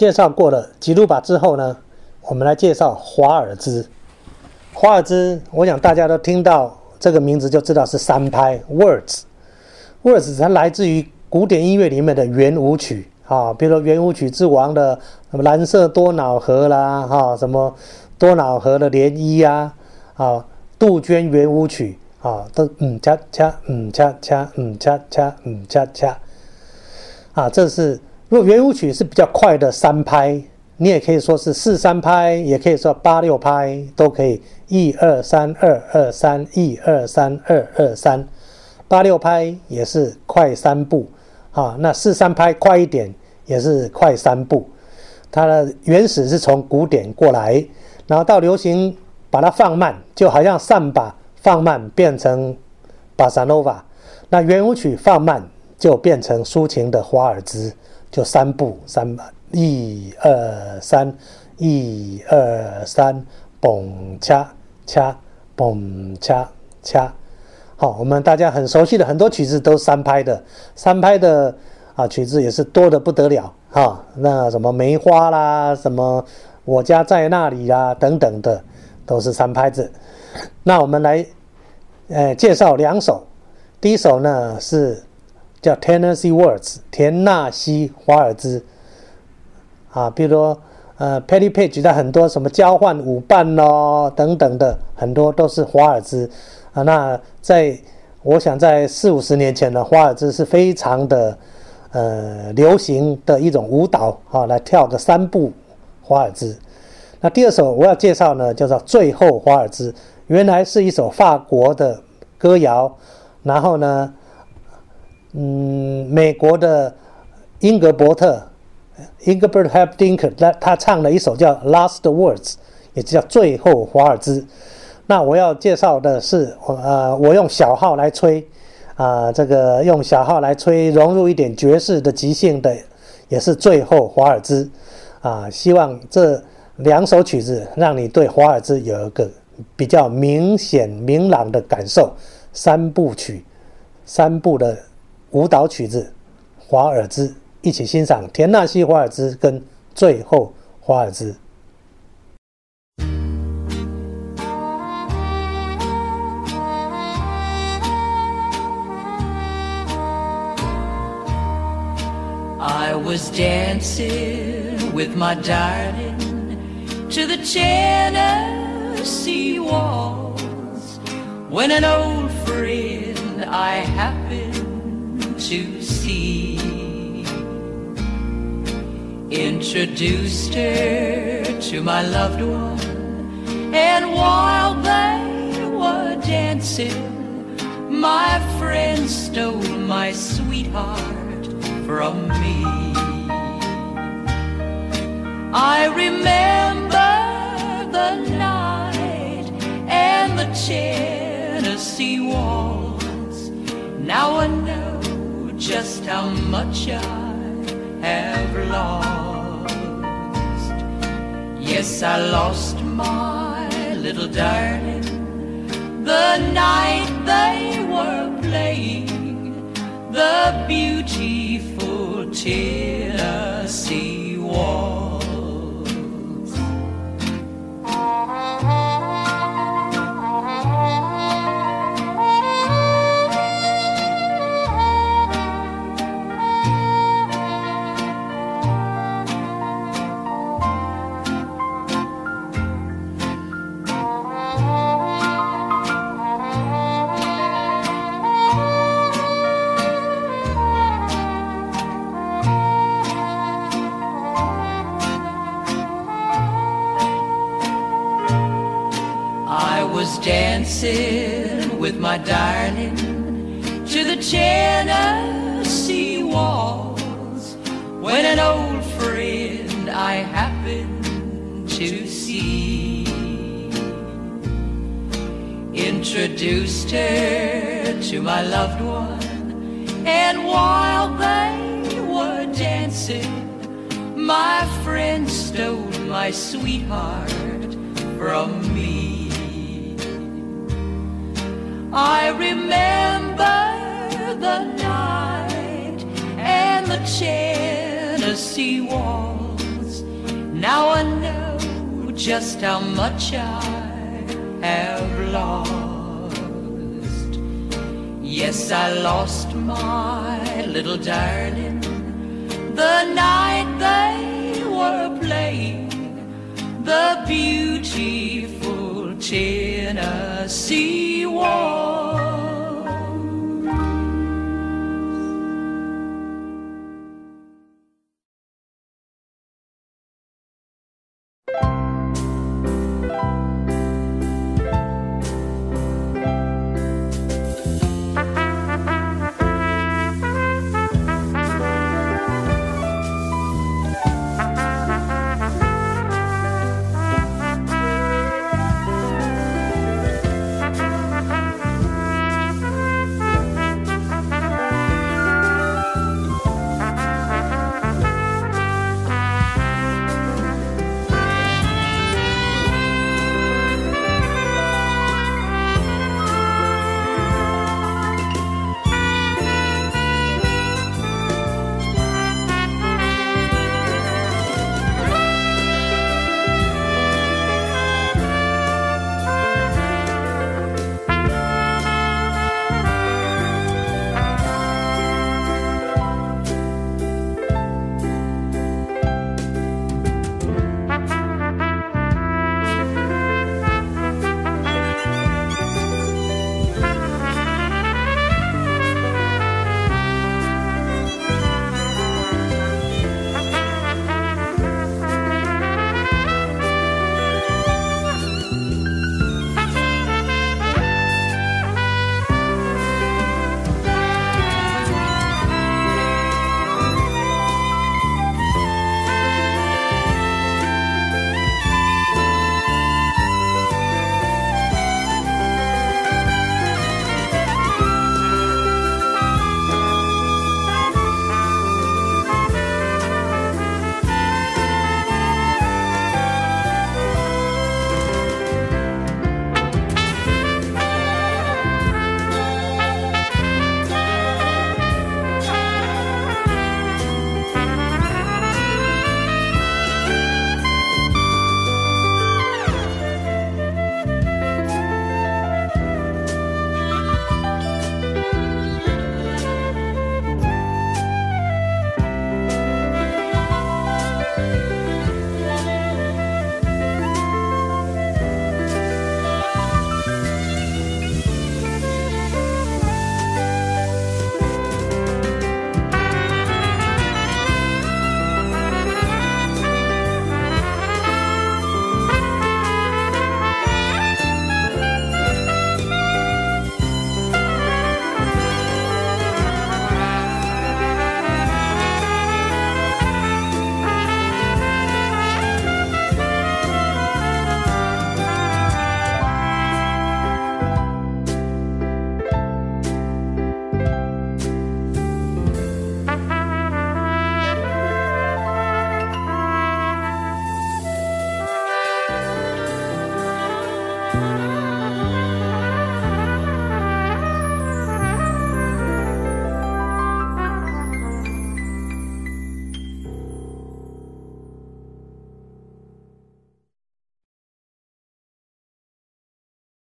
介绍过了吉鲁巴之后呢，我们来介绍华尔兹。华尔兹，我想大家都听到这个名字就知道是三拍 Words。Words 它来自于古典音乐里面的圆舞曲啊，比如说圆舞曲之王的什么蓝色多瑙河啦，哈，什么多瑙河的涟漪啊，啊，杜鹃圆舞曲啊，都嗯恰恰嗯恰恰嗯恰恰嗯恰恰，啊，这是如果圆舞曲是比较快的三拍，你也可以说是四三拍，也可以说八六拍，都可以。一二三二二三，一二三二二三，八六拍也是快三步，啊，那四三拍快一点也是快三步。它的原始是从古典过来，然后到流行把它放慢，就好像上把放慢变成巴萨诺瓦，那圆舞曲放慢就变成抒情的华尔兹，就三步三，一二三，一二三，嘣恰。掐，嘣掐掐，好，我们大家很熟悉的很多曲子都三拍的，三拍的啊曲子也是多的不得了哈。那什么梅花啦，什么我家在那里啦，等等的，都是三拍子。那我们来，呃，介绍两首。第一首呢是叫 Tennessee Words，田纳西华尔兹啊，比如说。呃 p e t t y Page 的很多什么交换舞伴咯等等的，很多都是华尔兹啊。那在我想在四五十年前呢，华尔兹是非常的呃流行的一种舞蹈啊，来跳个三步华尔兹。那第二首我要介绍呢，叫做《最后华尔兹》，原来是一首法国的歌谣，然后呢，嗯，美国的英格伯特。Engelbert Humperdinck，他他唱了一首叫《Last Words》，也叫《最后华尔兹》。那我要介绍的是，呃，我用小号来吹，啊，这个用小号来吹，融入一点爵士的即兴的，也是《最后华尔兹》。啊，希望这两首曲子让你对华尔兹有一个比较明显明朗的感受。三部曲，三部的舞蹈曲子，华尔兹。一起欣赏田纳西华尔兹跟最后华尔兹。I was dancing with my darling to the Tennessee walls when an old friend I happened to see introduced her to my loved one. And while they were dancing, my friend stole my sweetheart from me. I remember the night and the Tennessee waltz. Now I know just how much I have lost. Yes, I lost my little darling the night dancing with my darling to the Tennessee walls when an old friend I happened to see introduced her to my loved one and while they were dancing my friend stole my sweetheart from me I remember the night and the Tennessee waltz. Now I know just how much I have lost. Yes, I lost my little darling the night they